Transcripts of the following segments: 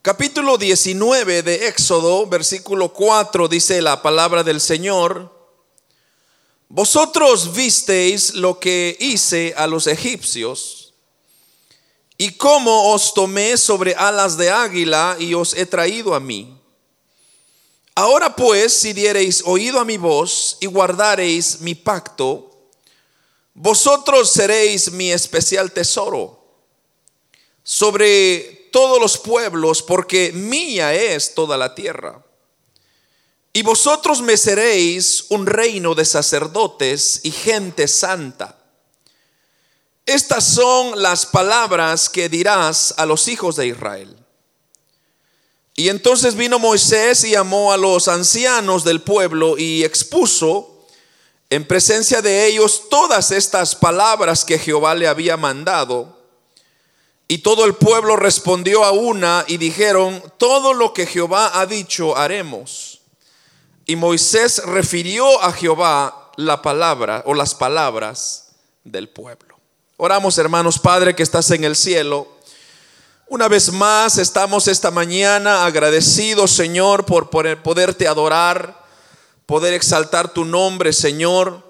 Capítulo 19 de Éxodo, versículo 4, dice la palabra del Señor. Vosotros visteis lo que hice a los egipcios y cómo os tomé sobre alas de águila y os he traído a mí. Ahora pues, si diereis oído a mi voz y guardareis mi pacto, vosotros seréis mi especial tesoro sobre todos los pueblos, porque mía es toda la tierra. Y vosotros me seréis un reino de sacerdotes y gente santa. Estas son las palabras que dirás a los hijos de Israel. Y entonces vino Moisés y llamó a los ancianos del pueblo y expuso en presencia de ellos todas estas palabras que Jehová le había mandado. Y todo el pueblo respondió a una y dijeron, todo lo que Jehová ha dicho haremos. Y Moisés refirió a Jehová la palabra o las palabras del pueblo. Oramos hermanos, Padre que estás en el cielo. Una vez más estamos esta mañana agradecidos, Señor, por poderte adorar, poder exaltar tu nombre, Señor.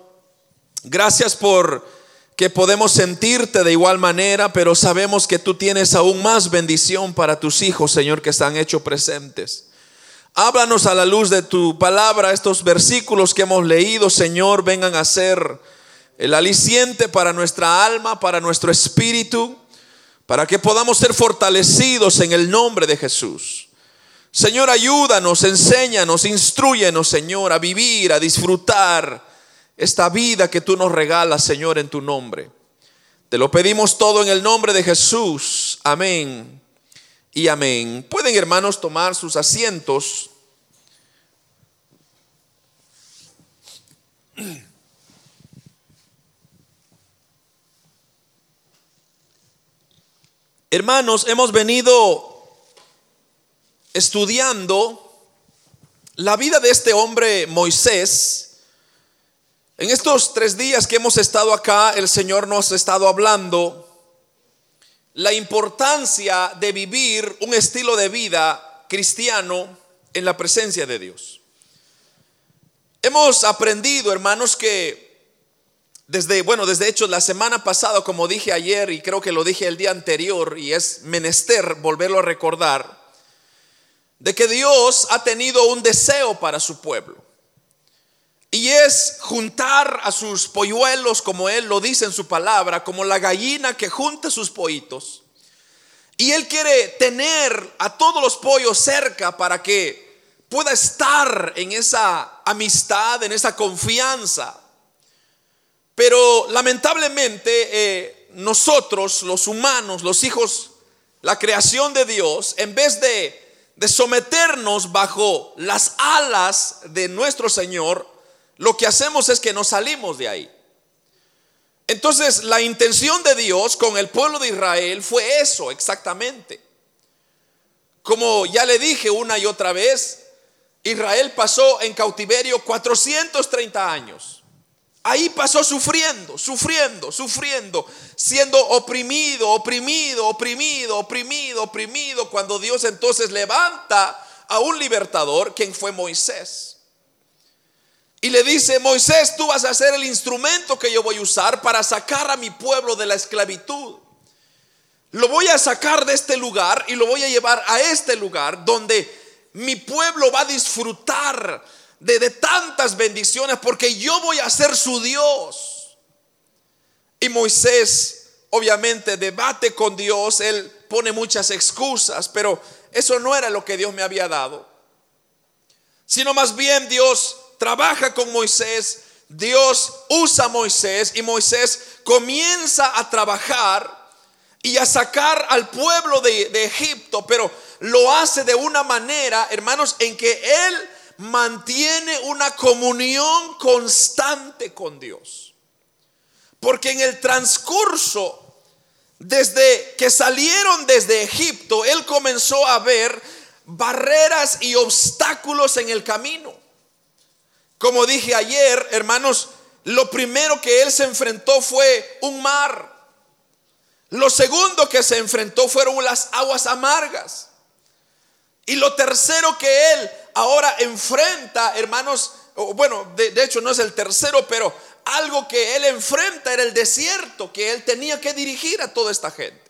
Gracias por que podemos sentirte de igual manera, pero sabemos que tú tienes aún más bendición para tus hijos, Señor, que están hechos presentes. Háblanos a la luz de tu palabra, estos versículos que hemos leído, Señor, vengan a ser el aliciente para nuestra alma, para nuestro espíritu, para que podamos ser fortalecidos en el nombre de Jesús. Señor, ayúdanos, enséñanos, instruyenos, Señor, a vivir, a disfrutar esta vida que tú nos regalas, Señor, en tu nombre. Te lo pedimos todo en el nombre de Jesús. Amén y amén. Pueden hermanos tomar sus asientos. Hermanos, hemos venido estudiando la vida de este hombre Moisés. En estos tres días que hemos estado acá, el Señor nos ha estado hablando la importancia de vivir un estilo de vida cristiano en la presencia de Dios. Hemos aprendido, hermanos, que desde, bueno, desde hecho la semana pasada, como dije ayer y creo que lo dije el día anterior, y es menester volverlo a recordar, de que Dios ha tenido un deseo para su pueblo. Y es juntar a sus polluelos, como Él lo dice en su palabra, como la gallina que junta sus pollitos. Y Él quiere tener a todos los pollos cerca para que pueda estar en esa amistad, en esa confianza. Pero lamentablemente eh, nosotros, los humanos, los hijos, la creación de Dios, en vez de, de someternos bajo las alas de nuestro Señor, lo que hacemos es que nos salimos de ahí. Entonces, la intención de Dios con el pueblo de Israel fue eso exactamente. Como ya le dije una y otra vez, Israel pasó en cautiverio 430 años. Ahí pasó sufriendo, sufriendo, sufriendo, siendo oprimido, oprimido, oprimido, oprimido, oprimido, cuando Dios entonces levanta a un libertador, quien fue Moisés. Y le dice, Moisés, tú vas a ser el instrumento que yo voy a usar para sacar a mi pueblo de la esclavitud. Lo voy a sacar de este lugar y lo voy a llevar a este lugar donde mi pueblo va a disfrutar de, de tantas bendiciones porque yo voy a ser su Dios. Y Moisés obviamente debate con Dios, él pone muchas excusas, pero eso no era lo que Dios me había dado. Sino más bien Dios trabaja con Moisés, Dios usa a Moisés y Moisés comienza a trabajar y a sacar al pueblo de, de, Egipto, pero lo hace de una manera, hermanos, en que él mantiene una comunión constante con Dios. Porque en el transcurso, desde que salieron desde Egipto, él comenzó a ver barreras y obstáculos en el camino. Como dije ayer, hermanos, lo primero que él se enfrentó fue un mar. Lo segundo que se enfrentó fueron las aguas amargas. Y lo tercero que él ahora enfrenta, hermanos, bueno, de, hecho no es el tercero, pero algo que él enfrenta era el desierto que él tenía que dirigir a toda esta gente.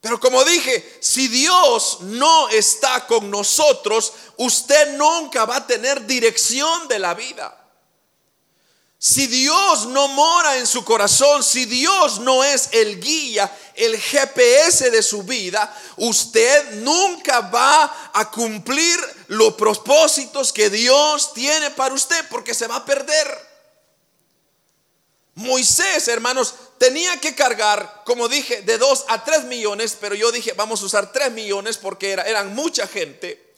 Pero como dije, si Dios no está con nosotros, usted nunca va a tener dirección de la vida. Si Dios no mora en su corazón, si Dios no es el guía, el GPS de su vida, usted nunca va a cumplir los propósitos que Dios tiene para usted porque se va a perder. Moisés, hermanos, tenía que cargar, como dije, de 2 a 3 millones, pero yo dije, vamos a usar 3 millones porque eran mucha gente.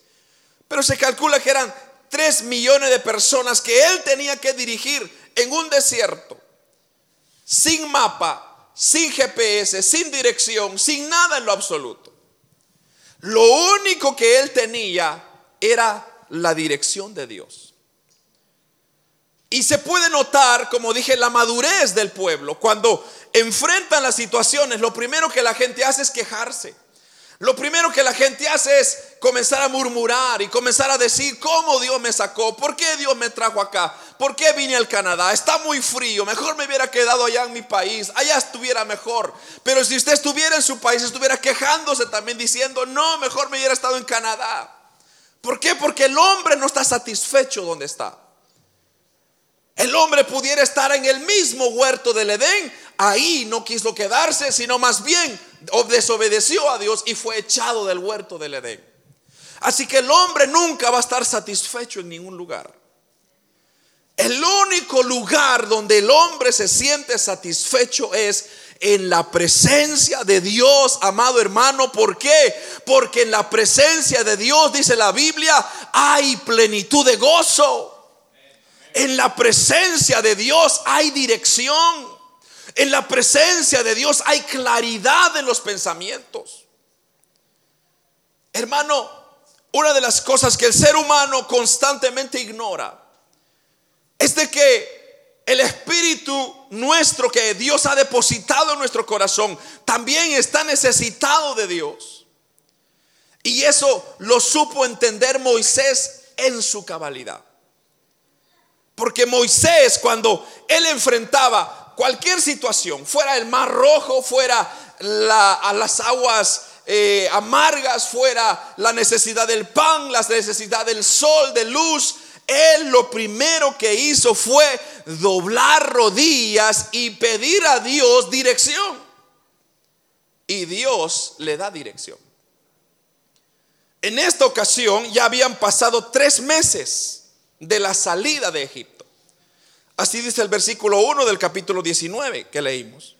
Pero se calcula que eran 3 millones de personas que él tenía que dirigir en un desierto, sin mapa, sin GPS, sin dirección, sin nada en lo absoluto. Lo único que él tenía era la dirección de Dios. Y se puede notar, como dije, la madurez del pueblo. Cuando enfrentan las situaciones, lo primero que la gente hace es quejarse. Lo primero que la gente hace es comenzar a murmurar y comenzar a decir cómo Dios me sacó, por qué Dios me trajo acá, por qué vine al Canadá, está muy frío, mejor me hubiera quedado allá en mi país, allá estuviera mejor. Pero si usted estuviera en su país, estuviera quejándose también diciendo, no, mejor me hubiera estado en Canadá. ¿Por qué? Porque el hombre no está satisfecho donde está. El hombre pudiera estar en el mismo huerto del Edén, ahí no quiso quedarse, sino más bien desobedeció a Dios y fue echado del huerto del Edén. Así que el hombre nunca va a estar satisfecho en ningún lugar. El único lugar donde el hombre se siente satisfecho es en la presencia de Dios, amado hermano. ¿Por qué? Porque en la presencia de Dios, dice la Biblia, hay plenitud de gozo. En la presencia de Dios hay dirección. En la presencia de Dios hay claridad en los pensamientos. Hermano, una de las cosas que el ser humano constantemente ignora es de que el espíritu nuestro que Dios ha depositado en nuestro corazón también está necesitado de Dios. Y eso lo supo entender Moisés en su cabalidad. Porque Moisés cuando él enfrentaba cualquier situación, fuera el mar rojo, fuera a las aguas eh, amargas, fuera la necesidad del pan, la necesidad del sol, de luz, él lo primero que hizo fue doblar rodillas y pedir a Dios dirección. Y Dios le da dirección. En esta ocasión ya habían pasado tres meses de la salida de Egipto. Así dice el versículo 1 del capítulo 19 que leímos.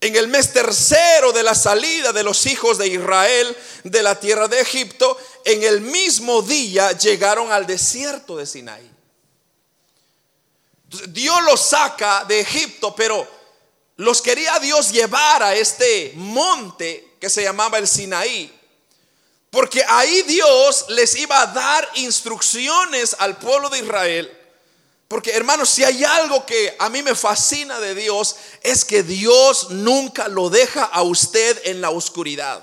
En el mes tercero de la salida de los hijos de Israel de la tierra de Egipto, en el mismo día llegaron al desierto de Sinaí. Dios los saca de Egipto, pero los quería Dios llevar a este monte que se llamaba el Sinaí. Porque ahí Dios les iba a dar instrucciones al pueblo de Israel porque hermanos, si hay algo que a mí me fascina de Dios, es que Dios nunca lo deja a usted en la oscuridad.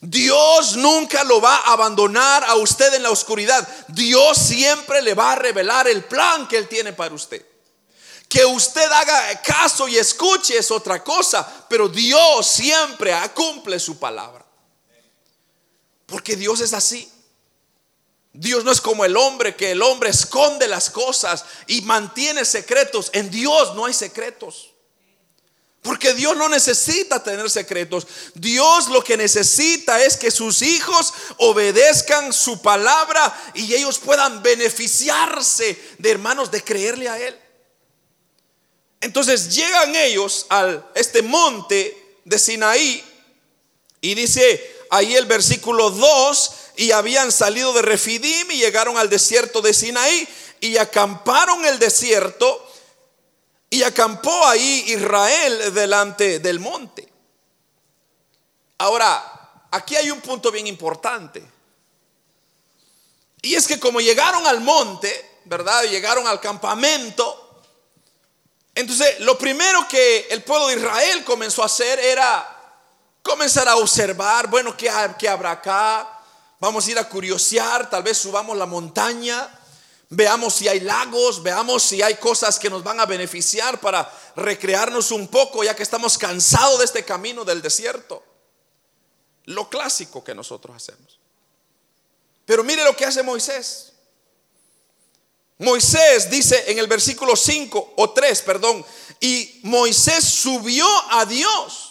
Dios nunca lo va a abandonar a usted en la oscuridad. Dios siempre le va a revelar el plan que Él tiene para usted. Que usted haga caso y escuche es otra cosa, pero Dios siempre cumple su palabra. Porque Dios es así. Dios no es como el hombre, que el hombre esconde las cosas y mantiene secretos. En Dios no hay secretos. Porque Dios no necesita tener secretos. Dios lo que necesita es que sus hijos obedezcan su palabra y ellos puedan beneficiarse de hermanos de creerle a Él. Entonces llegan ellos a este monte de Sinaí y dice ahí el versículo 2 y habían salido de Refidim y llegaron al desierto de Sinaí y acamparon el desierto y acampó ahí Israel delante del monte. Ahora, aquí hay un punto bien importante. Y es que como llegaron al monte, ¿verdad? Llegaron al campamento. Entonces, lo primero que el pueblo de Israel comenzó a hacer era comenzar a observar, bueno, ¿qué, qué habrá acá? Vamos a ir a curiosear, tal vez subamos la montaña, veamos si hay lagos, veamos si hay cosas que nos van a beneficiar para recrearnos un poco, ya que estamos cansados de este camino del desierto. Lo clásico que nosotros hacemos. Pero mire lo que hace Moisés. Moisés dice en el versículo 5 o 3, perdón, y Moisés subió a Dios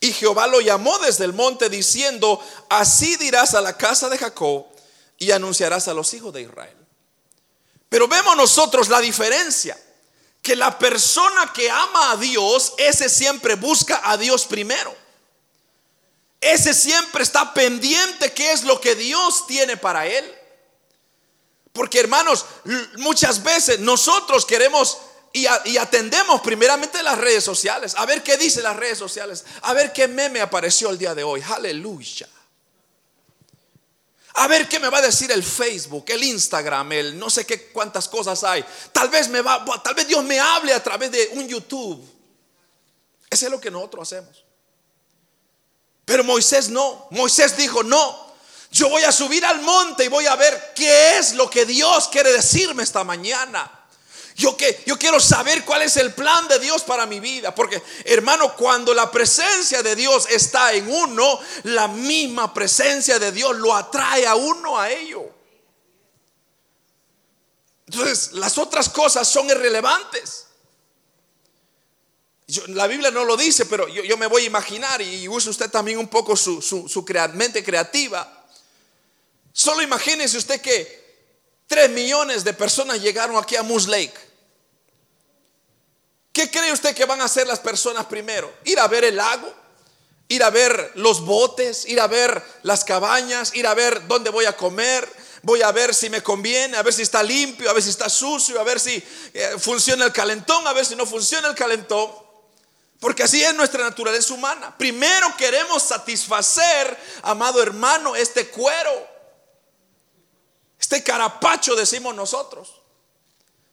y Jehová lo llamó desde el monte diciendo, así dirás a la casa de Jacob y anunciarás a los hijos de Israel. Pero vemos nosotros la diferencia, que la persona que ama a Dios, ese siempre busca a Dios primero. Ese siempre está pendiente qué es lo que Dios tiene para él. Porque hermanos, muchas veces nosotros queremos y, atendemos primeramente las redes sociales. A ver qué dice las redes sociales. A ver qué meme apareció el día de hoy. Aleluya. A ver qué me va a decir el Facebook, el Instagram, el no sé qué cuántas cosas hay. Tal vez me va, tal vez Dios me hable a través de un YouTube. Ese es lo que nosotros hacemos. Pero Moisés no. Moisés dijo, "No. Yo voy a subir al monte y voy a ver qué es lo que Dios quiere decirme esta mañana." Yo, que, yo quiero saber cuál es el plan de Dios para mi vida. Porque, hermano, cuando la presencia de Dios está en uno, la misma presencia de Dios lo atrae a uno a ello. Entonces, las otras cosas son irrelevantes. la Biblia no lo dice, pero yo, me voy a imaginar y use usted también un poco su, su, mente creativa. Solo imagínese usted que tres millones de personas llegaron aquí a Moose Lake. ¿Qué cree usted que van a hacer las personas primero? Ir a ver el lago, ir a ver los botes, ir a ver las cabañas, ir a ver dónde voy a comer, voy a ver si me conviene, a ver si está limpio, a ver si está sucio, a ver si eh, funciona el calentón, a ver si no funciona el calentón. Porque así es nuestra naturaleza humana. Primero queremos satisfacer, amado hermano, este cuero, este carapacho, decimos nosotros.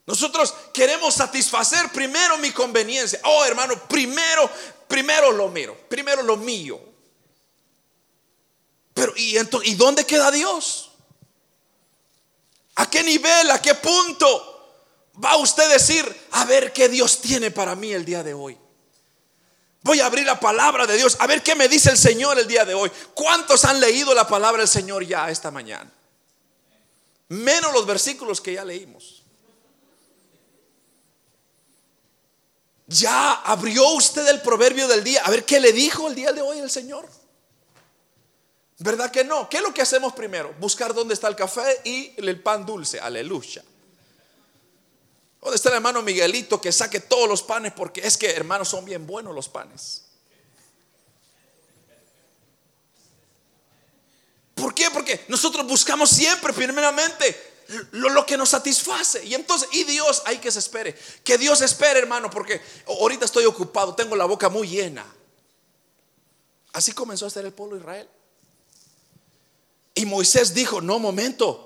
Nosotros queremos satisfacer primero mi conveniencia. Oh, hermano, primero, primero lo miro, primero lo mío. Pero ¿y, ¿y dónde queda Dios? ¿A qué nivel, a qué punto va usted a decir, a ver qué Dios tiene para mí el día de hoy? Voy a abrir la palabra de Dios, a ver qué me dice el Señor el día de hoy. ¿Cuántos han leído la palabra del Señor ya esta mañana? Menos los versículos que ya leímos. ¿Ya abrió usted el proverbio del día? A ver qué le dijo el día de hoy el Señor. ¿Verdad que no? ¿Qué es lo que hacemos primero? Buscar dónde está el café y el pan dulce. Aleluya. ¿Dónde está el hermano Miguelito que saque todos los panes? Porque es que, hermanos, son bien buenos los panes. ¿Por qué? Porque nosotros buscamos siempre, primeramente, lo, que nos satisface. Y entonces, y Dios, hay que se espere. Que Dios espere, hermano, porque ahorita estoy ocupado, tengo la boca muy llena. Así comenzó a ser el pueblo de Israel. Y Moisés dijo, no, momento.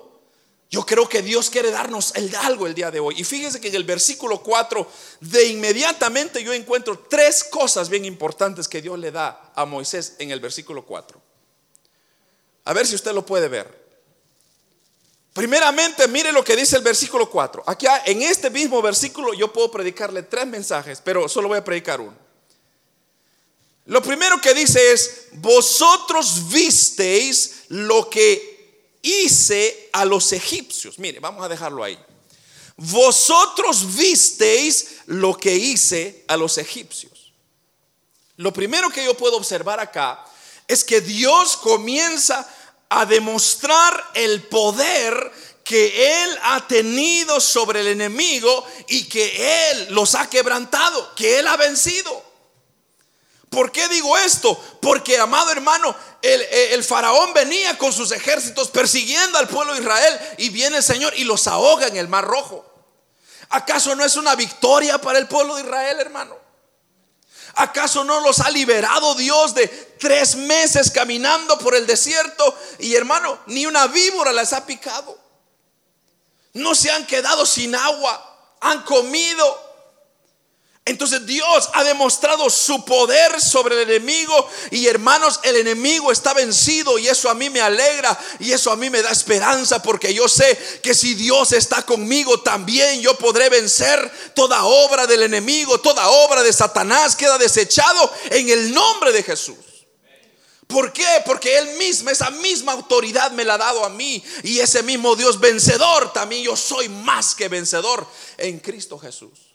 Yo creo que Dios quiere darnos el, algo el día de hoy. Y fíjese que en el versículo 4, de inmediatamente yo encuentro tres cosas bien importantes que Dios le da a Moisés en el versículo 4. A ver si usted lo puede ver. Primeramente, mire lo que dice el versículo 4. Aquí en este mismo versículo yo puedo predicarle tres mensajes, pero solo voy a predicar uno. Lo primero que dice es, vosotros visteis lo que hice a los egipcios. Mire, vamos a dejarlo ahí. Vosotros visteis lo que hice a los egipcios. Lo primero que yo puedo observar acá es que Dios comienza a demostrar el poder que Él ha tenido sobre el enemigo y que Él los ha quebrantado, que Él ha vencido. ¿Por qué digo esto? Porque, amado hermano, el, el, faraón venía con sus ejércitos persiguiendo al pueblo de Israel y viene el Señor y los ahoga en el mar rojo. ¿Acaso no es una victoria para el pueblo de Israel, hermano? ¿Acaso no los ha liberado Dios de tres meses caminando por el desierto? Y hermano, ni una víbora les ha picado. No se han quedado sin agua, han comido, Entonces Dios ha demostrado su poder sobre el enemigo y hermanos, el enemigo está vencido y eso a mí me alegra y eso a mí me da esperanza porque yo sé que si Dios está conmigo también yo podré vencer toda obra del enemigo, toda obra de Satanás queda desechado en el nombre de Jesús. ¿Por qué? Porque Él mismo, esa misma autoridad me la ha dado a mí y ese mismo Dios vencedor también yo soy más que vencedor en Cristo Jesús.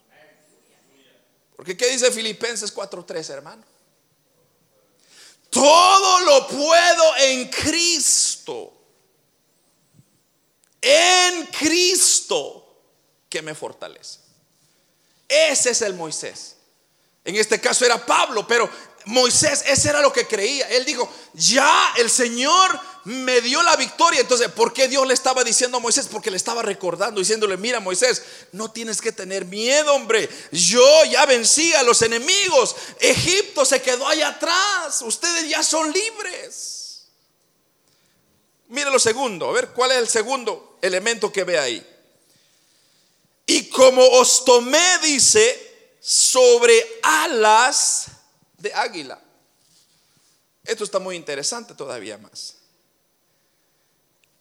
Porque ¿qué dice Filipenses 4:3, hermano? Todo lo puedo en Cristo. En Cristo que me fortalece. Ese es el Moisés. En este caso era Pablo, pero Moisés, ese era lo que creía. Él dijo, ya el Señor me dio la victoria. Entonces, ¿por qué Dios le estaba diciendo a Moisés? Porque le estaba recordando, diciéndole, mira Moisés, no tienes que tener miedo, hombre. Yo ya vencí a los enemigos. Egipto se quedó allá atrás. Ustedes ya son libres. Mire lo segundo, a ver cuál es el segundo elemento que ve ahí. Y como os tomé, dice, sobre alas de águila. Esto está muy interesante todavía más.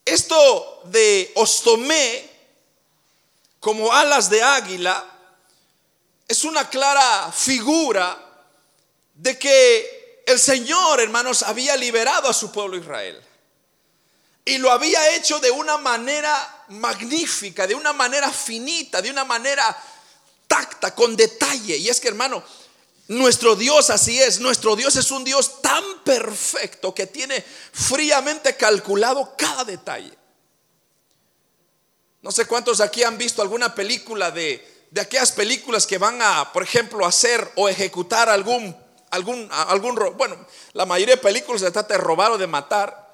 Esto de os tomé como alas de águila es una clara figura de que el Señor, hermanos, había liberado a su pueblo Israel. Y lo había hecho de una manera magnífica, de una manera finita, de una manera tacta, con detalle. Y es que, hermano, nuestro Dios así es. Nuestro Dios es un Dios tan perfecto que tiene fríamente calculado cada detalle. No sé cuántos aquí han visto alguna película de, de aquellas películas que van a, por ejemplo, hacer o ejecutar algún, algún, algún, bueno, la mayoría de películas se trata de robar o de matar.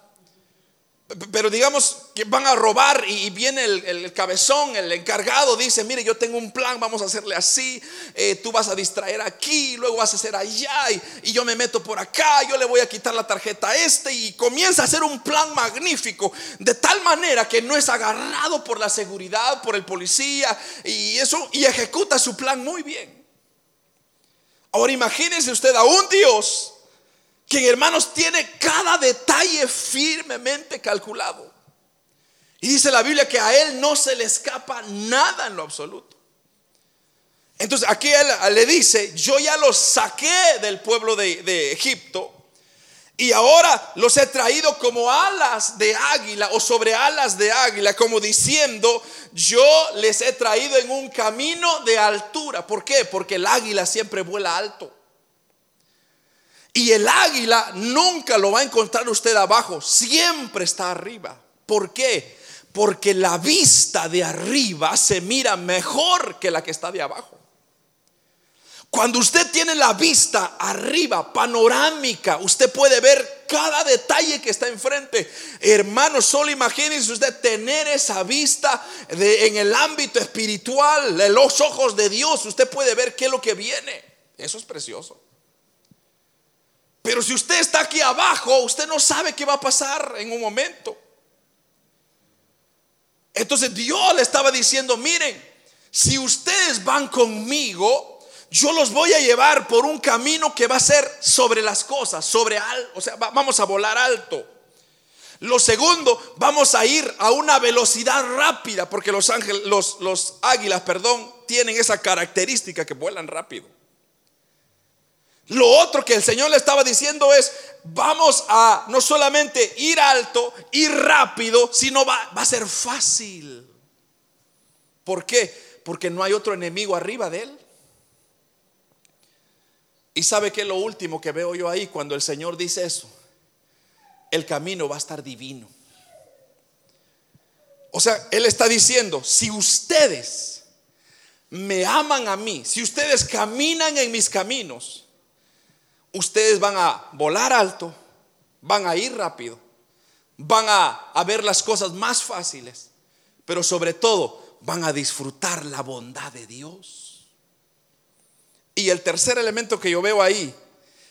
Pero digamos que van a robar y viene el, cabezón, el encargado, dice, mire, yo tengo un plan, vamos a hacerle así, eh, tú vas a distraer aquí, luego vas a hacer allá y, yo me meto por acá, yo le voy a quitar la tarjeta a este y comienza a hacer un plan magnífico, de tal manera que no es agarrado por la seguridad, por el policía y eso, y ejecuta su plan muy bien. Ahora imagínense usted a un Dios quien hermanos tiene cada detalle firmemente calculado. Y dice la Biblia que a él no se le escapa nada en lo absoluto. Entonces aquí él le dice, yo ya los saqué del pueblo de, Egipto y ahora los he traído como alas de águila o sobre alas de águila, como diciendo, yo les he traído en un camino de altura. ¿Por qué? Porque el águila siempre vuela alto. Y el águila nunca lo va a encontrar usted abajo, siempre está arriba. ¿Por qué? Porque la vista de arriba se mira mejor que la que está de abajo. Cuando usted tiene la vista arriba, panorámica, usted puede ver cada detalle que está enfrente. Hermano, solo imagínese usted tener esa vista de, en el ámbito espiritual, de los ojos de Dios. Usted puede ver qué es lo que viene. Eso es precioso. Pero si usted está aquí abajo, usted no sabe qué va a pasar en un momento. Entonces Dios le estaba diciendo, miren, si ustedes van conmigo, yo los voy a llevar por un camino que va a ser sobre las cosas, sobre al, o sea, vamos a volar alto. Lo segundo, vamos a ir a una velocidad rápida, porque los ángeles, los, los águilas, perdón, tienen esa característica que vuelan rápido. Lo otro que el Señor le estaba diciendo es, vamos a no solamente ir alto, ir rápido, sino va, va a ser fácil. ¿Por qué? Porque no hay otro enemigo arriba de él. Y sabe que lo último que veo yo ahí cuando el Señor dice eso. El camino va a estar divino. O sea, Él está diciendo, si ustedes me aman a mí, si ustedes caminan en mis caminos, ustedes van a volar alto, van a ir rápido, van a, ver las cosas más fáciles, pero sobre todo van a disfrutar la bondad de Dios. Y el tercer elemento que yo veo ahí,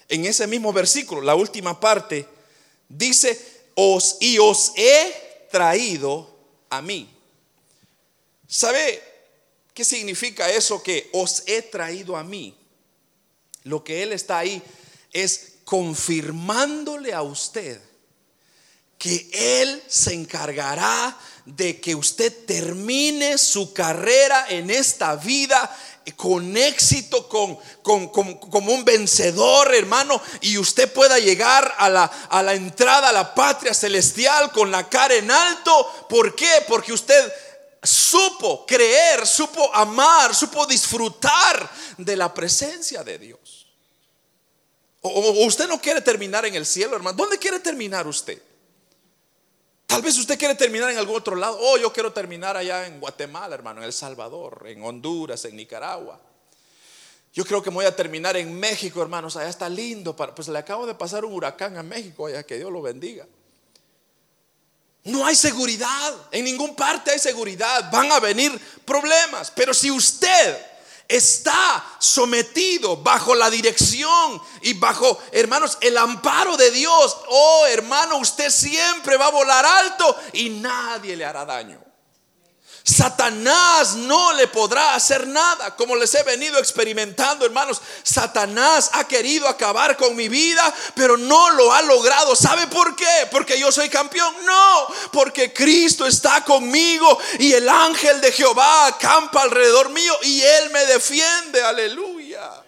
en ese mismo versículo, la última parte, dice, os y os he traído a mí. ¿Sabe ¿Qué significa eso que os he traído a mí? Lo que Él está ahí es confirmándole a usted que Él se encargará de que usted termine su carrera en esta vida con éxito, con, como un vencedor, hermano, y usted pueda llegar a la, a la entrada a la patria celestial con la cara en alto. ¿Por qué? Porque usted supo creer, supo amar, supo disfrutar de la presencia de Dios. O, usted no quiere terminar en el cielo, hermano. ¿Dónde quiere terminar usted? Tal vez usted quiere terminar en algún otro lado. Oh, yo quiero terminar allá en Guatemala, hermano, en El Salvador, en Honduras, en Nicaragua. Yo creo que voy a terminar en México, hermanos. Allá está lindo. Pues le acabo de pasar un huracán a México, allá que Dios lo bendiga. No hay seguridad. En ningún parte hay seguridad. Van a venir problemas. Pero si usted está sometido bajo la dirección y bajo, hermanos, el amparo de Dios. Oh, hermano, usted siempre va a volar alto y nadie le hará daño. Satanás no le podrá hacer nada, como les he venido experimentando, hermanos. Satanás ha querido acabar con mi vida, pero no lo ha logrado. ¿Sabe por qué? Porque yo soy campeón. No, porque Cristo está conmigo y el ángel de Jehová acampa alrededor mío y él me defiende. Aleluya.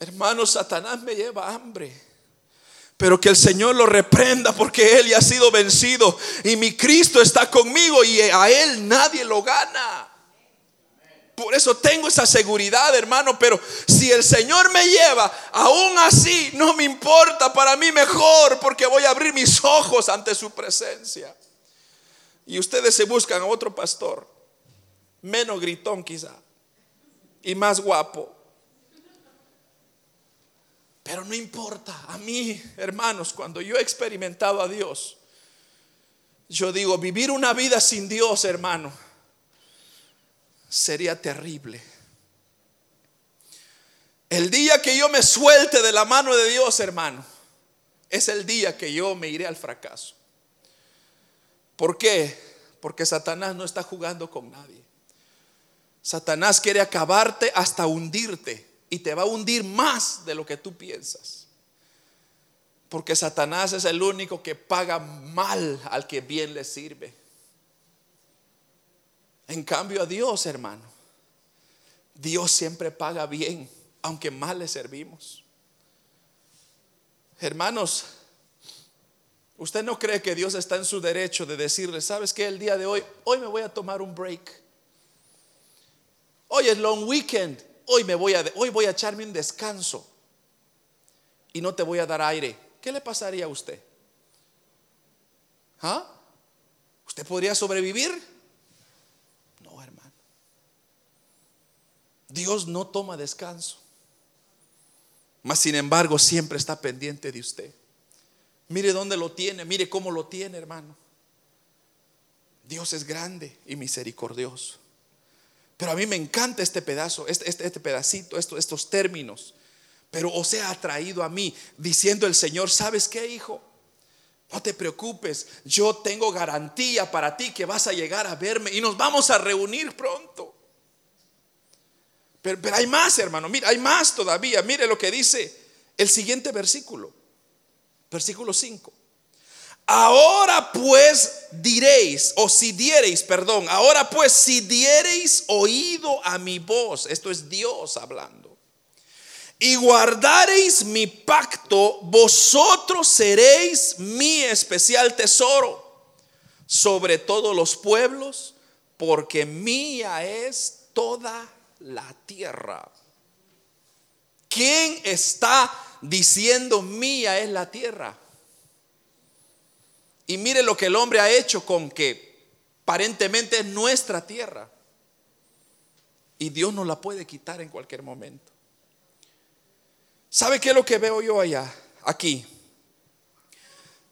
Hermanos, Satanás me lleva hambre. Pero que el Señor lo reprenda porque Él ya ha sido vencido y mi Cristo está conmigo y a Él nadie lo gana. Por eso tengo esa seguridad, hermano. Pero si el Señor me lleva, aún así no me importa. Para mí mejor porque voy a abrir mis ojos ante su presencia. Y ustedes se buscan a otro pastor, menos gritón quizá, y más guapo. Pero no importa, a mí, hermanos, cuando yo he experimentado a Dios, yo digo, vivir una vida sin Dios, hermano, sería terrible. El día que yo me suelte de la mano de Dios, hermano, es el día que yo me iré al fracaso. ¿Por qué? Porque Satanás no está jugando con nadie. Satanás quiere acabarte hasta hundirte y te va a hundir más de lo que tú piensas. Porque Satanás es el único que paga mal al que bien le sirve. En cambio a Dios, hermano, Dios siempre paga bien, aunque mal le servimos. Hermanos, ¿usted no cree que Dios está en su derecho de decirle, sabes que el día de hoy, hoy me voy a tomar un break? Hoy es long weekend hoy me voy a, hoy voy a echarme un descanso y no te voy a dar aire. ¿Qué le pasaría a usted? ¿Ah? ¿Usted podría sobrevivir? No, hermano. Dios no toma descanso. Mas sin embargo, siempre está pendiente de usted. Mire dónde lo tiene, mire cómo lo tiene, hermano. Dios es grande y misericordioso. Pero a mí me encanta este pedazo, este, este, este pedacito, estos, términos. Pero os he atraído a mí, diciendo el Señor, ¿sabes qué, hijo? No te preocupes, yo tengo garantía para ti que vas a llegar a verme y nos vamos a reunir pronto. Pero, pero hay más, hermano, mira, hay más todavía. Mire lo que dice el siguiente versículo, versículo 5. Ahora pues diréis, o si diereis, perdón, ahora pues si diereis oído a mi voz, esto es Dios hablando, y guardareis mi pacto, vosotros seréis mi especial tesoro sobre todos los pueblos, porque mía es toda la tierra. ¿Quién está diciendo mía es la tierra? Y mire lo que el hombre ha hecho con que aparentemente es nuestra tierra. Y Dios nos la puede quitar en cualquier momento. ¿Sabe qué es lo que veo yo allá? Aquí.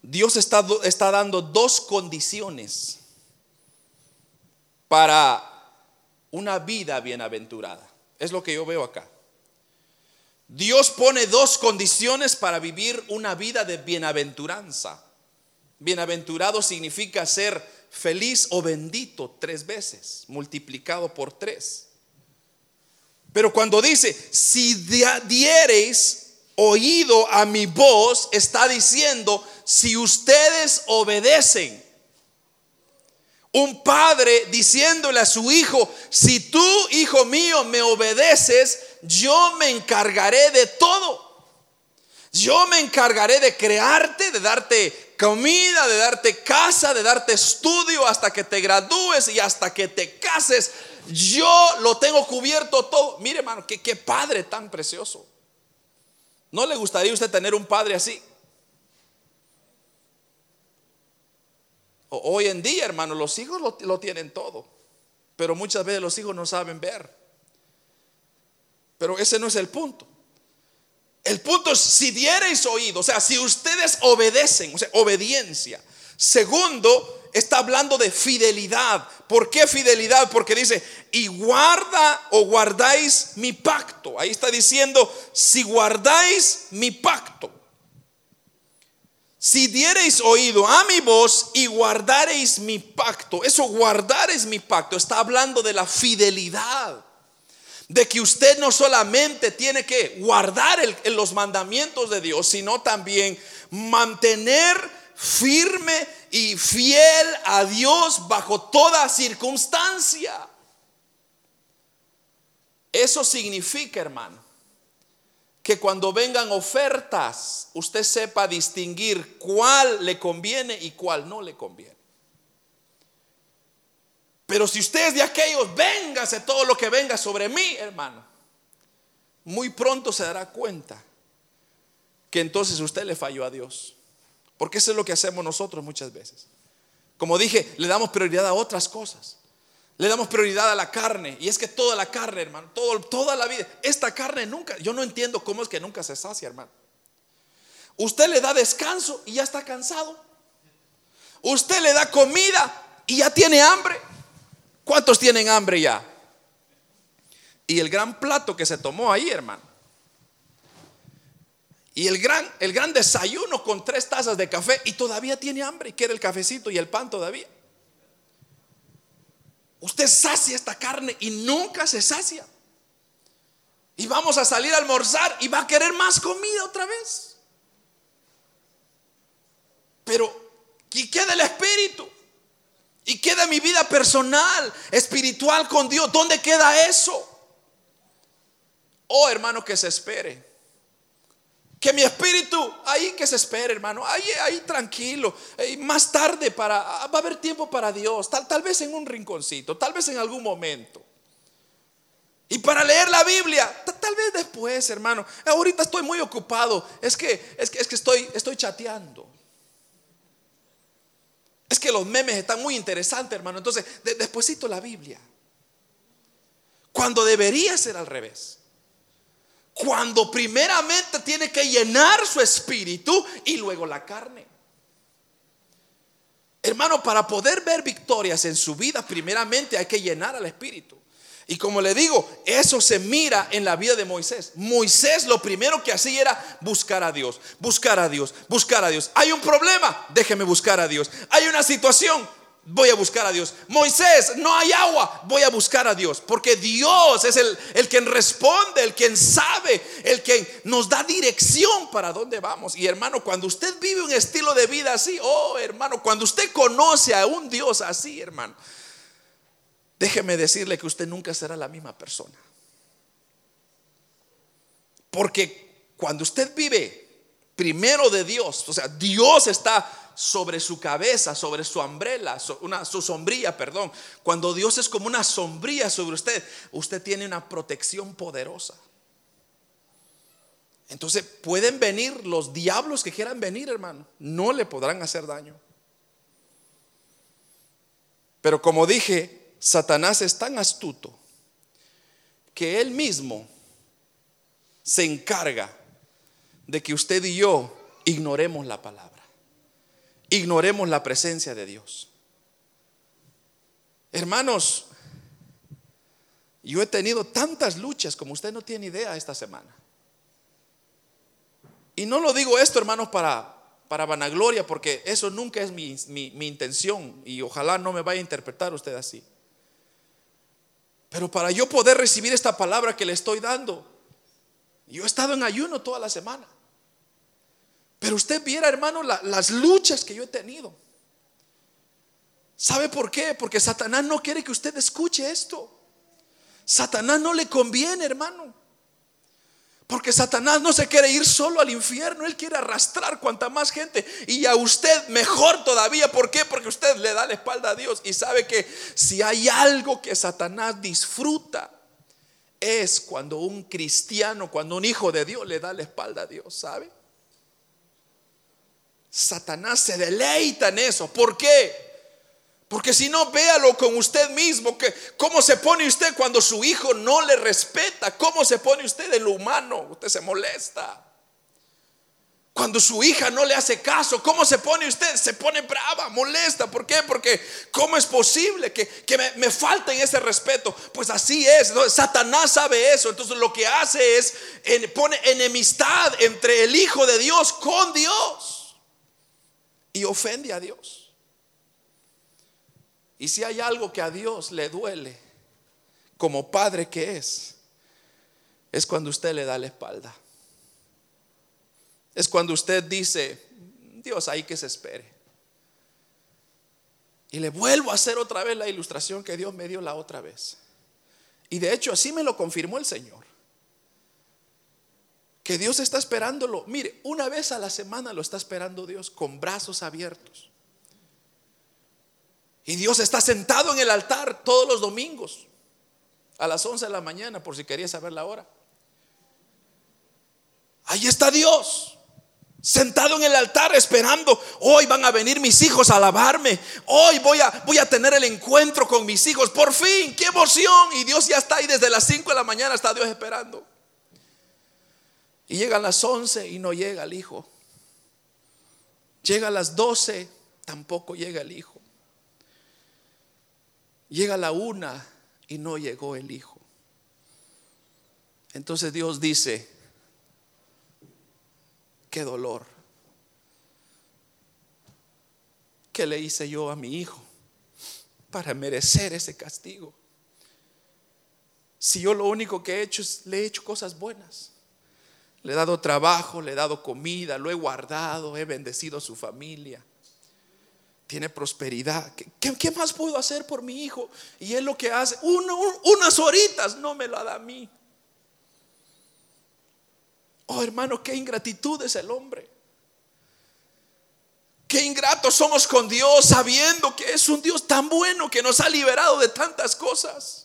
Dios está, está dando dos condiciones para una vida bienaventurada. Es lo que yo veo acá. Dios pone dos condiciones para vivir una vida de bienaventuranza. Bienaventurado significa ser feliz o bendito tres veces, multiplicado por tres. Pero cuando dice, si diereis oído a mi voz, está diciendo, si ustedes obedecen. Un padre diciéndole a su hijo, si tú, hijo mío, me obedeces, yo me encargaré de todo. Yo me encargaré de crearte, de darte comida, de darte casa, de darte estudio hasta que te gradúes y hasta que te cases. Yo lo tengo cubierto todo. Mire, hermano, qué, qué padre tan precioso. ¿No le gustaría usted tener un padre así? Hoy en día, hermano, los hijos lo, tienen todo, pero muchas veces los hijos no saben ver. Pero ese no es el punto. El punto es si diereis oído, o sea, si ustedes obedecen, o sea, obediencia. Segundo, está hablando de fidelidad. ¿Por qué fidelidad? Porque dice, y guarda o guardáis mi pacto. Ahí está diciendo, si guardáis mi pacto. Si diereis oído a mi voz y guardareis mi pacto. Eso guardareis mi pacto. Está hablando de la fidelidad de que usted no solamente tiene que guardar los mandamientos de Dios, sino también mantener firme y fiel a Dios bajo toda circunstancia. Eso significa, hermano, que cuando vengan ofertas, usted sepa distinguir cuál le conviene y cuál no le conviene. Pero si usted es de aquellos, véngase todo lo que venga sobre mí, hermano. Muy pronto se dará cuenta que entonces usted le falló a Dios. Porque eso es lo que hacemos nosotros muchas veces. Como dije, le damos prioridad a otras cosas. Le damos prioridad a la carne. Y es que toda la carne, hermano, todo, toda la vida, esta carne nunca, yo no entiendo cómo es que nunca se sacia, hermano. Usted le da descanso y ya está cansado. Usted le da comida y ya tiene hambre. ¿Cuántos tienen hambre ya? Y el gran plato que se tomó ahí, hermano. Y el gran, el gran desayuno con tres tazas de café y todavía tiene hambre y quiere el cafecito y el pan todavía. Usted sacia esta carne y nunca se sacia. Y vamos a salir a almorzar y va a querer más comida otra vez. Pero, ¿y queda el espíritu? ¿Y queda mi vida personal, espiritual con Dios? ¿Dónde queda eso? Oh, hermano, que se espere. Que mi espíritu, ahí que se espere, hermano, ahí, ahí tranquilo. más tarde para, va a haber tiempo para Dios, tal, tal vez en un rinconcito, tal vez en algún momento. Y para leer la Biblia, tal vez después, hermano. Ahorita estoy muy ocupado. Es que, es que, es que estoy, estoy chateando. Es que los memes están muy interesantes, hermano. Entonces, despuésito la Biblia. Cuando debería ser al revés. Cuando primeramente tiene que llenar su espíritu y luego la carne. Hermano, para poder ver victorias en su vida, primeramente hay que llenar al espíritu. Y como le digo, eso se mira en la vida de Moisés. Moisés lo primero que hacía era buscar a Dios, buscar a Dios, buscar a Dios. Hay un problema, déjeme buscar a Dios. Hay una situación, voy a buscar a Dios. Moisés, no hay agua, voy a buscar a Dios. Porque Dios es el, el quien responde, el quien sabe, el que nos da dirección para dónde vamos. Y hermano, cuando usted vive un estilo de vida así, oh hermano, cuando usted conoce a un Dios así, hermano déjeme decirle que usted nunca será la misma persona. Porque cuando usted vive primero de Dios, o sea, Dios está sobre su cabeza, sobre su umbrella, su sombrilla, perdón. Cuando Dios es como una sombría sobre usted, usted tiene una protección poderosa. Entonces pueden venir los diablos que quieran venir, hermano, no le podrán hacer daño. Pero como dije, Satanás es tan astuto que él mismo se encarga de que usted y yo ignoremos la palabra, ignoremos la presencia de Dios. Hermanos, yo he tenido tantas luchas como usted no tiene idea esta semana. Y no lo digo esto, hermanos, para para vanagloria, porque eso nunca es mi, mi intención y ojalá no me vaya a interpretar usted así. Pero para yo poder recibir esta palabra que le estoy dando, yo he estado en ayuno toda la semana. Pero usted viera, hermano, las luchas que yo he tenido. ¿Sabe por qué? Porque Satanás no quiere que usted escuche esto. Satanás no le conviene, hermano. Porque Satanás no se quiere ir solo al infierno, él quiere arrastrar cuanta más gente. Y a usted mejor todavía. ¿Por qué? Porque usted le da la espalda a Dios y sabe que si hay algo que Satanás disfruta, es cuando un cristiano, cuando un hijo de Dios le da la espalda a Dios, ¿sabe? Satanás se deleita en eso. ¿Por qué? Porque si no, véalo con usted mismo, que cómo se pone usted cuando su hijo no le respeta, cómo se pone usted en lo humano, usted se molesta. Cuando su hija no le hace caso, ¿cómo se pone usted? Se pone brava, molesta. ¿Por qué? Porque ¿cómo es posible que, me, me falten ese respeto? Pues así es. Satanás sabe eso. Entonces lo que hace es pone enemistad entre el Hijo de Dios con Dios. Y ofende a Dios. Y si hay algo que a Dios le duele, como padre que es, es cuando usted le da la espalda. Es cuando usted dice, Dios, ahí que se espere. Y le vuelvo a hacer otra vez la ilustración que Dios me dio la otra vez. Y de hecho así me lo confirmó el Señor. Que Dios está esperándolo. Mire, una vez a la semana lo está esperando Dios con brazos abiertos. Y Dios está sentado en el altar todos los domingos a las 11 de la mañana, por si quería saber la hora. Ahí está Dios, sentado en el altar esperando. Hoy van a venir mis hijos a alabarme. Hoy voy a, voy a tener el encuentro con mis hijos. Por fin, qué emoción. Y Dios ya está ahí desde las 5 de la mañana, está Dios esperando. Y llegan las 11 y no llega el hijo. Llega a las 12, tampoco llega el hijo. Llega la una y no llegó el hijo. Entonces Dios dice, qué dolor. ¿Qué le hice yo a mi hijo para merecer ese castigo? Si yo lo único que he hecho es le he hecho cosas buenas. Le he dado trabajo, le he dado comida, lo he guardado, he bendecido a su familia tiene prosperidad. ¿Qué, más puedo hacer por mi hijo? Y él lo que hace, unas horitas no me lo da a mí. Oh hermano, qué ingratitud es el hombre. Qué ingratos somos con Dios sabiendo que es un Dios tan bueno que nos ha liberado de tantas cosas.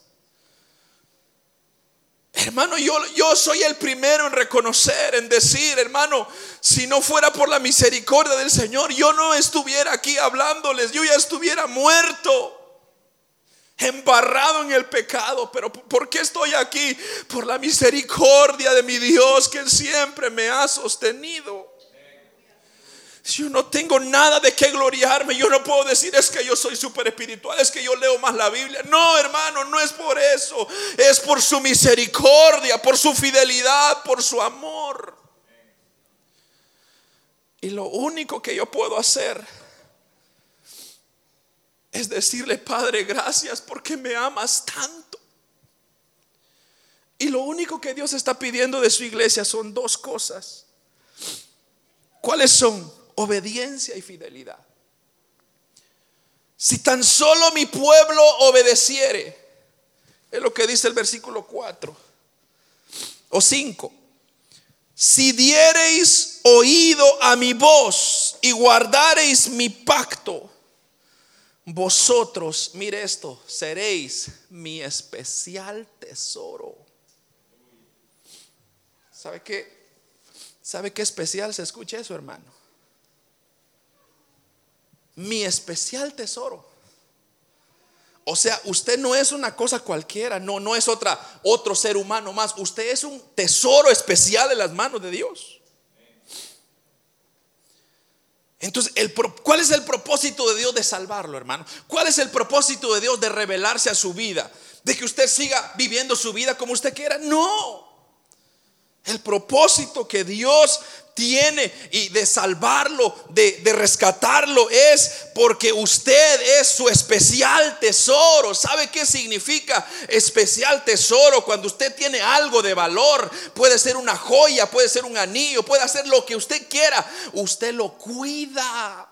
Hermano, yo, yo soy el primero en reconocer, en decir, hermano, si no fuera por la misericordia del Señor, yo no estuviera aquí hablándoles, yo ya estuviera muerto embarrado en el pecado, pero ¿por qué estoy aquí? Por la misericordia de mi Dios que siempre me ha sostenido. Yo no tengo nada de qué gloriarme. Yo no puedo decir es que yo soy súper espiritual, es que yo leo más la Biblia. No, hermano, no es por eso. Es por su misericordia, por su fidelidad, por su amor. Y lo único que yo puedo hacer es decirle, Padre, gracias porque me amas tanto. Y lo único que Dios está pidiendo de su iglesia son dos cosas. ¿Cuáles son? Obediencia y fidelidad. Si tan solo mi pueblo obedeciere, es lo que dice el versículo 4 o 5. Si diereis oído a mi voz y guardareis mi pacto, vosotros, mire esto, seréis mi especial tesoro. ¿Sabe qué? ¿Sabe qué especial se escucha eso, hermano? Mi especial tesoro. O sea, usted no es una cosa cualquiera, no, no es otra, otro ser humano más. Usted es un tesoro especial en las manos de Dios. Entonces, el, ¿cuál es el propósito de Dios de salvarlo, hermano? ¿Cuál es el propósito de Dios de revelarse a su vida? ¿De que usted siga viviendo su vida como usted quiera? No. El propósito que Dios tiene y de salvarlo, de, de rescatarlo, es porque usted es su especial tesoro. ¿Sabe qué significa especial tesoro? Cuando usted tiene algo de valor, puede ser una joya, puede ser un anillo, puede hacer lo que usted quiera, usted lo cuida.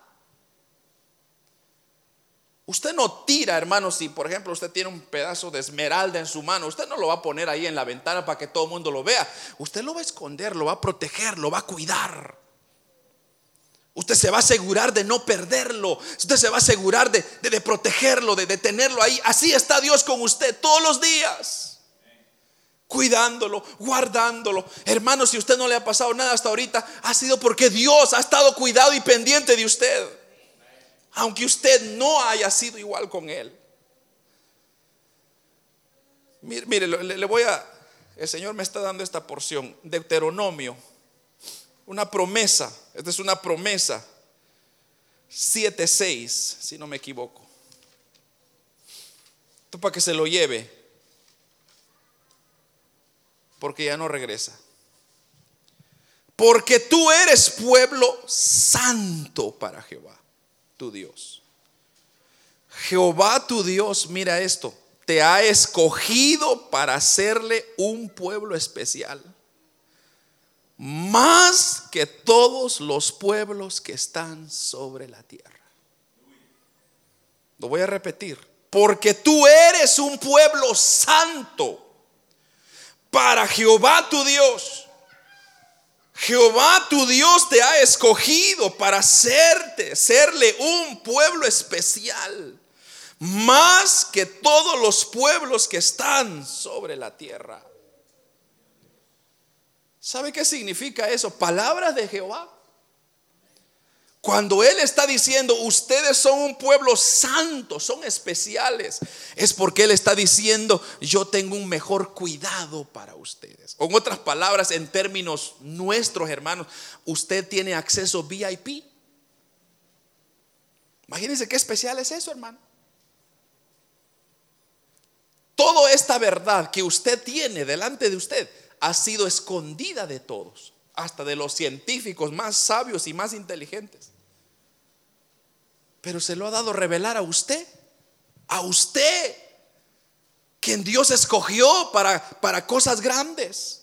Usted no tira, hermano, si por ejemplo usted tiene un pedazo de esmeralda en su mano, usted no lo va a poner ahí en la ventana para que todo el mundo lo vea. Usted lo va a esconder, lo va a proteger, lo va a cuidar. Usted se va a asegurar de no perderlo. Usted se va a asegurar de, protegerlo, de, de tenerlo ahí. Así está Dios con usted todos los días. Cuidándolo, guardándolo. Hermano, si usted no le ha pasado nada hasta ahorita, ha sido porque Dios ha estado cuidado y pendiente de usted aunque usted no haya sido igual con él. Mire, le, voy a, el Señor me está dando esta porción, Deuteronomio, una promesa, esta es una promesa, 7.6, si no me equivoco. Esto para que se lo lleve, porque ya no regresa. Porque tú eres pueblo santo para Jehová tu Dios. Jehová tu Dios, mira esto, te ha escogido para hacerle un pueblo especial. Más que todos los pueblos que están sobre la tierra. Lo voy a repetir. Porque tú eres un pueblo santo para Jehová tu Dios. Jehová tu Dios te ha escogido para hacerte, serle un pueblo especial, más que todos los pueblos que están sobre la tierra. ¿Sabe qué significa eso? Palabras de Jehová. Cuando Él está diciendo, ustedes son un pueblo santo, son especiales, es porque Él está diciendo, yo tengo un mejor cuidado para ustedes. Con otras palabras, en términos nuestros, hermanos, usted tiene acceso VIP. Imagínense qué especial es eso, hermano. Toda esta verdad que usted tiene delante de usted ha sido escondida de todos hasta de los científicos más sabios y más inteligentes. Pero se lo ha dado revelar a usted, a usted, quien Dios escogió para, para cosas grandes.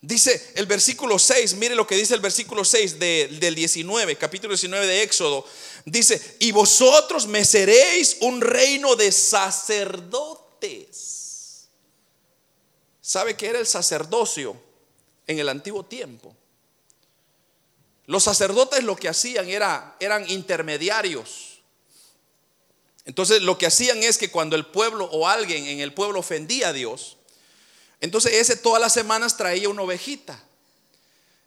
Dice el versículo 6, mire lo que dice el versículo 6 del 19, capítulo 19 de Éxodo. Dice, y vosotros me seréis un reino de sacerdotes. ¿Sabe qué era el sacerdocio? En el antiguo tiempo. Los sacerdotes lo que hacían era, eran intermediarios. Entonces lo que hacían es que cuando el pueblo o alguien en el pueblo ofendía a Dios, entonces ese todas las semanas traía una ovejita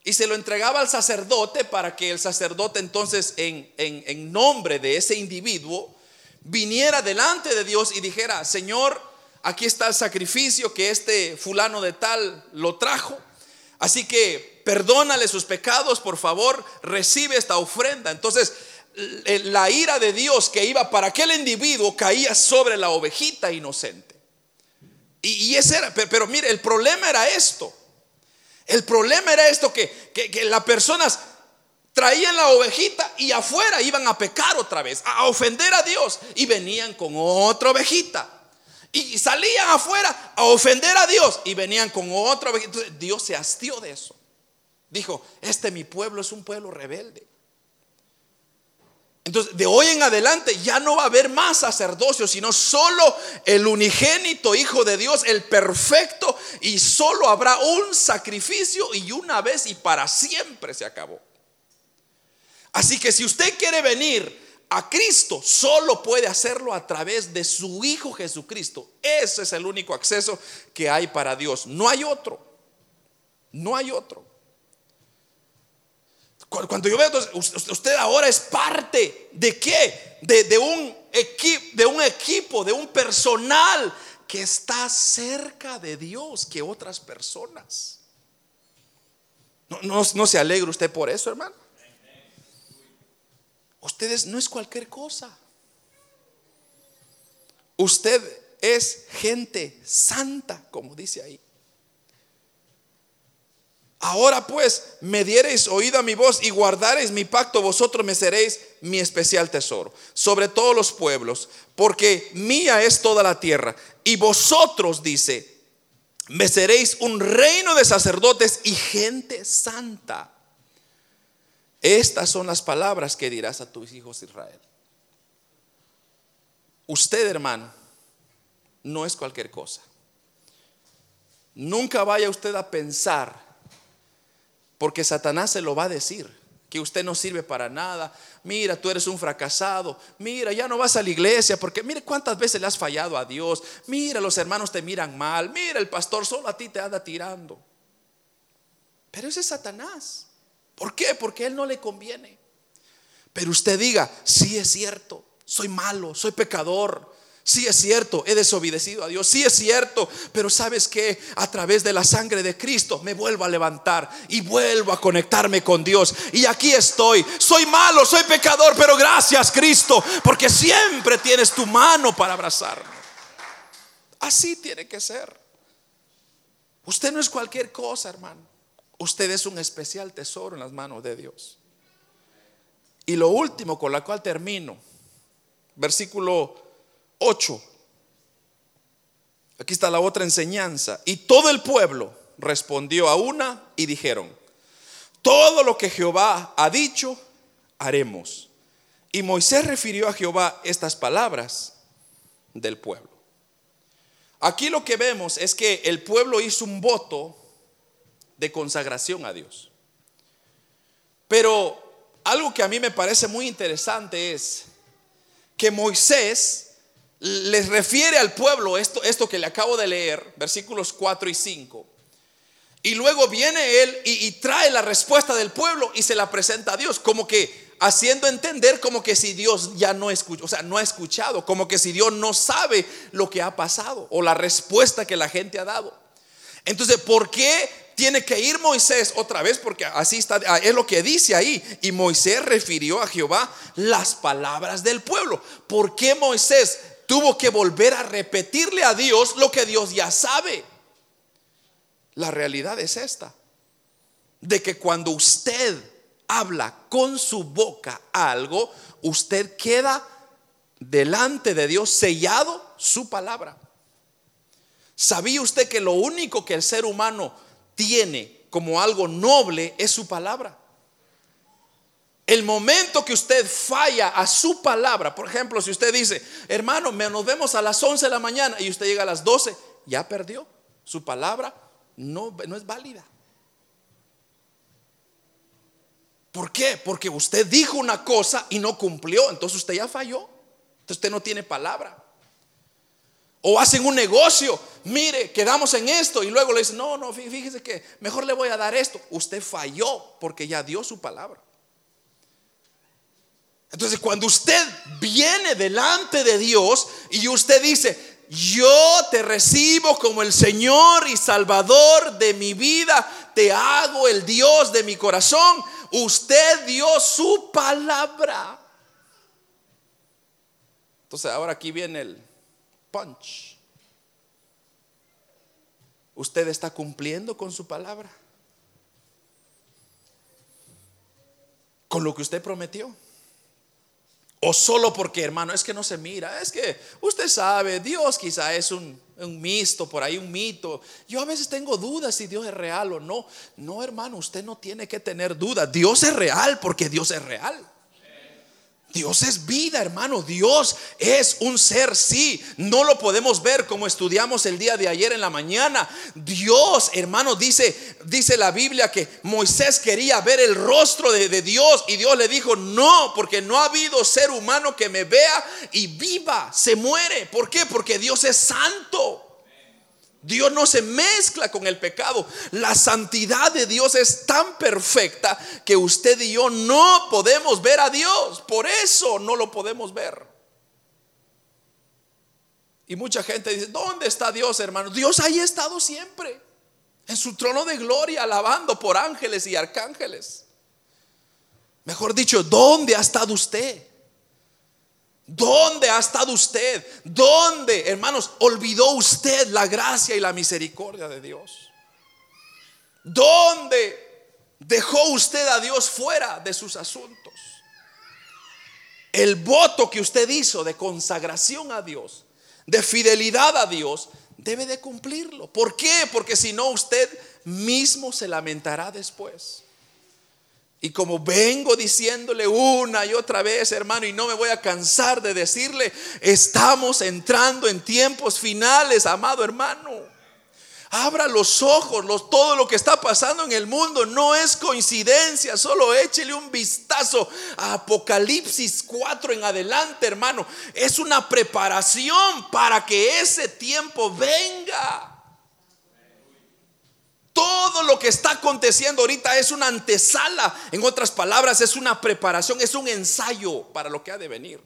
y se lo entregaba al sacerdote para que el sacerdote entonces en, en, en nombre de ese individuo viniera delante de Dios y dijera, Señor, aquí está el sacrificio que este fulano de tal lo trajo Así que perdónale sus pecados, por favor, recibe esta ofrenda. Entonces, la ira de Dios que iba para aquel individuo caía sobre la ovejita inocente. Y, ese era, pero, mire, el problema era esto. El problema era esto, que, que, que las personas traían la ovejita y afuera iban a pecar otra vez, a ofender a Dios y venían con otra ovejita. Y salían afuera a ofender a Dios y venían con otra. Entonces Dios se hastió de eso. Dijo, este mi pueblo es un pueblo rebelde. Entonces, de hoy en adelante ya no va a haber más sacerdocio, sino solo el unigénito Hijo de Dios, el perfecto, y solo habrá un sacrificio y una vez y para siempre se acabó. Así que si usted quiere venir a Cristo, solo puede hacerlo a través de su Hijo Jesucristo. Ese es el único acceso que hay para Dios. No hay otro. No hay otro. Cuando yo veo, usted ahora es parte de qué? De, un equipo, de un equipo, de un personal que está cerca de Dios que otras personas. No, no se alegra usted por eso, hermano. Ustedes no es cualquier cosa. Usted es gente santa, como dice ahí. Ahora pues me diereis oído a mi voz y guardareis mi pacto, vosotros me seréis mi especial tesoro sobre todos los pueblos, porque mía es toda la tierra. Y vosotros, dice, me seréis un reino de sacerdotes y gente santa. Estas son las palabras que dirás a tus hijos Israel. Usted, hermano, no es cualquier cosa. Nunca vaya usted a pensar porque Satanás se lo va a decir, que usted no sirve para nada. Mira, tú eres un fracasado. Mira, ya no vas a la iglesia porque mire cuántas veces le has fallado a Dios. Mira, los hermanos te miran mal. Mira, el pastor solo a ti te anda tirando. Pero ese es Satanás. ¿Por qué? Porque a él no le conviene. Pero usted diga, sí es cierto, soy malo, soy pecador, Sí es cierto, he desobedecido a Dios, sí es cierto, pero sabes que a través de la sangre de Cristo me vuelvo a levantar y vuelvo a conectarme con Dios. Y aquí estoy, soy malo, soy pecador, pero gracias Cristo, porque siempre tienes tu mano para abrazarme. Así tiene que ser. Usted no es cualquier cosa, hermano. Usted es un especial tesoro en las manos de Dios. Y lo último con la cual termino, versículo 8. Aquí está la otra enseñanza. Y todo el pueblo respondió a una y dijeron, todo lo que Jehová ha dicho, haremos. Y Moisés refirió a Jehová estas palabras del pueblo. Aquí lo que vemos es que el pueblo hizo un voto de consagración a Dios. Pero algo que a mí me parece muy interesante es que Moisés les refiere al pueblo esto, esto que le acabo de leer, versículos 4 y 5. Y luego viene él y, trae la respuesta del pueblo y se la presenta a Dios, como que haciendo entender como que si Dios ya no escucha, o sea, no ha escuchado, como que si Dios no sabe lo que ha pasado o la respuesta que la gente ha dado. Entonces, ¿por qué tiene que ir Moisés otra vez? Porque así está, es lo que dice ahí. Y Moisés refirió a Jehová las palabras del pueblo. ¿Por qué Moisés tuvo que volver a repetirle a Dios lo que Dios ya sabe. La realidad es esta, de que cuando usted habla con su boca algo, usted queda delante de Dios sellado su palabra. ¿Sabía usted que lo único que el ser humano tiene como algo noble es su palabra? El momento que usted falla a su palabra, por ejemplo, si usted dice, hermano, nos vemos a las 11 de la mañana y usted llega a las 12, ya perdió. Su palabra no, no es válida. ¿Por qué? Porque usted dijo una cosa y no cumplió, entonces usted ya falló. Entonces usted no tiene palabra. O hacen un negocio, mire, quedamos en esto y luego le dicen, no, no, fíjese que mejor le voy a dar esto. Usted falló porque ya dio su palabra. Entonces, cuando usted viene delante de Dios y usted dice, yo te recibo como el Señor y Salvador de mi vida, te hago el Dios de mi corazón, usted dio su palabra. Entonces, ahora aquí viene el punch. ¿Usted está cumpliendo con su palabra? ¿Con lo que usted prometió? O solo porque, hermano, es que no se mira. Es que usted sabe, Dios quizá es un, un misto, por ahí un mito. Yo a veces tengo dudas si Dios es real o no. No, hermano, usted no tiene que tener dudas. Dios es real porque Dios es real. Dios es vida, hermano. Dios es un ser, sí. No lo podemos ver como estudiamos el día de ayer en la mañana. Dios, hermano, dice, dice la Biblia que Moisés quería ver el rostro de, de Dios y Dios le dijo, no, porque no ha habido ser humano que me vea y viva, se muere. ¿Por qué? Porque Dios es santo. Dios no se mezcla con el pecado. La santidad de Dios es tan perfecta que usted y yo no podemos ver a Dios. Por eso no lo podemos ver. Y mucha gente dice, ¿dónde está Dios, hermano? Dios ahí ha estado siempre. En su trono de gloria, alabando por ángeles y arcángeles. Mejor dicho, ¿dónde ha estado usted? ¿Dónde ha estado usted? ¿Dónde, hermanos, olvidó usted la gracia y la misericordia de Dios? ¿Dónde dejó usted a Dios fuera de sus asuntos? El voto que usted hizo de consagración a Dios, de fidelidad a Dios, debe de cumplirlo. ¿Por qué? Porque si no, usted mismo se lamentará después. Y como vengo diciéndole una y otra vez, hermano, y no me voy a cansar de decirle, estamos entrando en tiempos finales, amado hermano. Abra los ojos, los, todo lo que está pasando en el mundo no es coincidencia, solo échele un vistazo a Apocalipsis 4 en adelante, hermano. Es una preparación para que ese tiempo venga. Lo que está aconteciendo ahorita es una antesala. En otras palabras, es una preparación, es un ensayo para lo que ha de venir.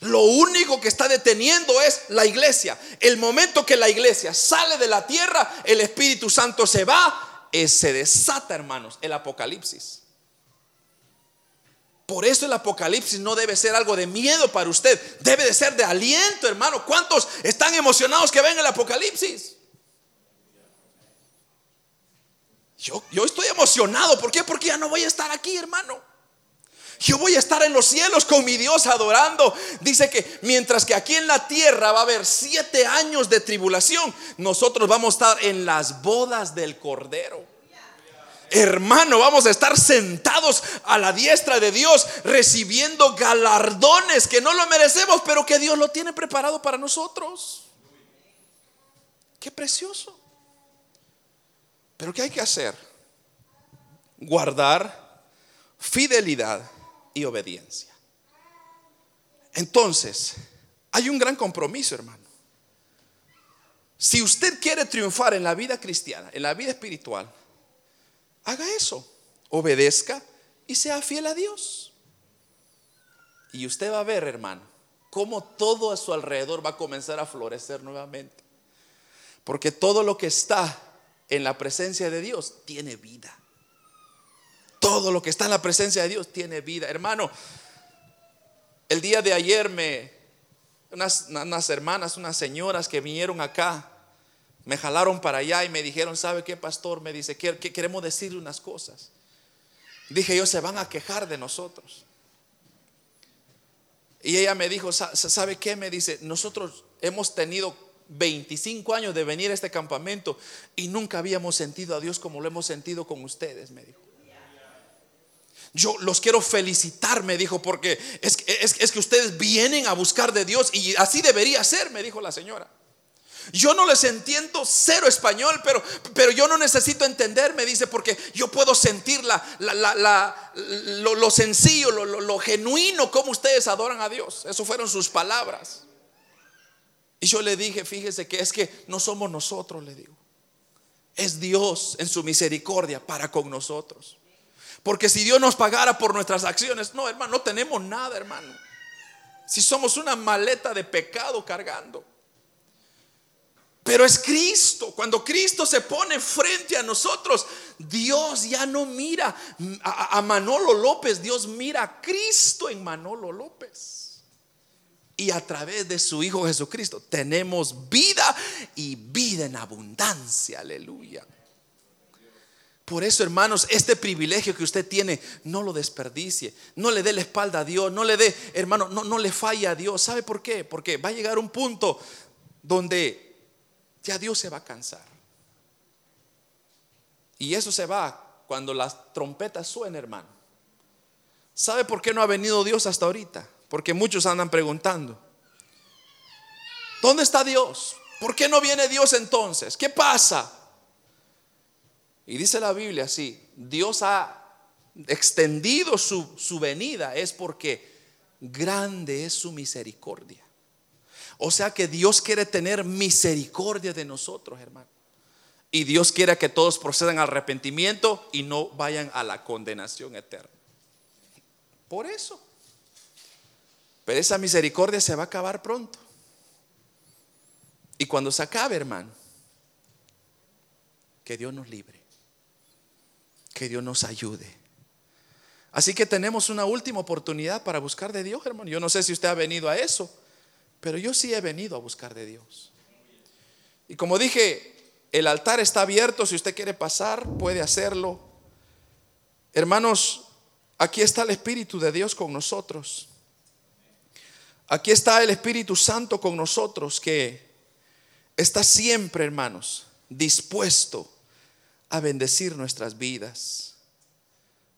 Lo único que está deteniendo es la iglesia. El momento que la iglesia sale de la tierra, el Espíritu Santo se va, eh, se desata, hermanos, el Apocalipsis. Por eso el Apocalipsis no debe ser algo de miedo para usted, debe de ser de aliento, hermano. ¿Cuántos están emocionados que venga el Apocalipsis? Yo, estoy emocionado. ¿Por qué? Porque ya no voy a estar aquí, hermano. Yo voy a estar en los cielos con mi Dios adorando. Dice que mientras que aquí en la tierra va a haber siete años de tribulación, nosotros vamos a estar en las bodas del Cordero. Hermano, vamos a estar sentados a la diestra de Dios recibiendo galardones que no lo merecemos, pero que Dios lo tiene preparado para nosotros. Qué precioso. Pero ¿qué hay que hacer? Guardar fidelidad y obediencia. Entonces, hay un gran compromiso, hermano. Si usted quiere triunfar en la vida cristiana, en la vida espiritual, haga eso. Obedezca y sea fiel a Dios. Y usted va a ver, hermano, cómo todo a su alrededor va a comenzar a florecer nuevamente. Porque todo lo que está en la presencia de Dios tiene vida. Todo lo que está en la presencia de Dios tiene vida. Hermano, el día de ayer me, unas, unas hermanas, unas señoras que vinieron acá, me jalaron para allá y me dijeron, ¿sabe qué, pastor? Me dice, que queremos decirle unas cosas. Dije yo, se van a quejar de nosotros. Y ella me dijo, ¿sabe qué? Me dice, nosotros hemos tenido 25 años de venir a este campamento y nunca habíamos sentido a Dios como lo hemos sentido con ustedes, me dijo. Yo los quiero felicitar, me dijo, porque es, que ustedes vienen a buscar de Dios y así debería ser, me dijo la señora. Yo no les entiendo cero español, pero, pero yo no necesito entender, me dice, porque yo puedo sentir la, lo, sencillo, lo, lo genuino, como ustedes adoran a Dios. Eso fueron sus palabras. Y yo le dije, fíjese que es que no somos nosotros, le digo. Es Dios en su misericordia para con nosotros. Porque si Dios nos pagara por nuestras acciones, no, hermano, no tenemos nada, hermano. Si somos una maleta de pecado cargando. Pero es Cristo. Cuando Cristo se pone frente a nosotros, Dios ya no mira a, Manolo López, Dios mira a Cristo en Manolo López y a través de su Hijo Jesucristo tenemos vida y vida en abundancia. Aleluya. Por eso, hermanos, este privilegio que usted tiene, no lo desperdicie. No le dé la espalda a Dios. No le dé, hermano, no, no le falle a Dios. ¿Sabe por qué? Porque va a llegar un punto donde ya Dios se va a cansar. Y eso se va cuando las trompetas suenen, hermano. ¿Sabe por qué no ha venido Dios hasta ahorita? Porque muchos andan preguntando, ¿dónde está Dios? ¿Por qué no viene Dios entonces? ¿Qué pasa? Y dice la Biblia así, Dios ha extendido su, su venida, es porque grande es su misericordia. O sea que Dios quiere tener misericordia de nosotros, hermano. Y Dios quiere que todos procedan al arrepentimiento y no vayan a la condenación eterna. Por eso. Pero esa misericordia se va a acabar pronto. Y cuando se acabe, hermano, que Dios nos libre. Que Dios nos ayude. Así que tenemos una última oportunidad para buscar de Dios, hermano. Yo no sé si usted ha venido a eso, pero yo sí he venido a buscar de Dios. Y como dije, El altar está abierto, si usted quiere pasar, puede hacerlo. Hermanos, aquí está el Espíritu de Dios con nosotros. Aquí está el Espíritu Santo con nosotros que está siempre, hermanos, dispuesto a bendecir nuestras vidas.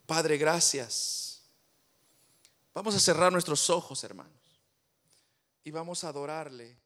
Padre, gracias. Vamos a cerrar nuestros ojos, hermanos, y vamos a adorarle.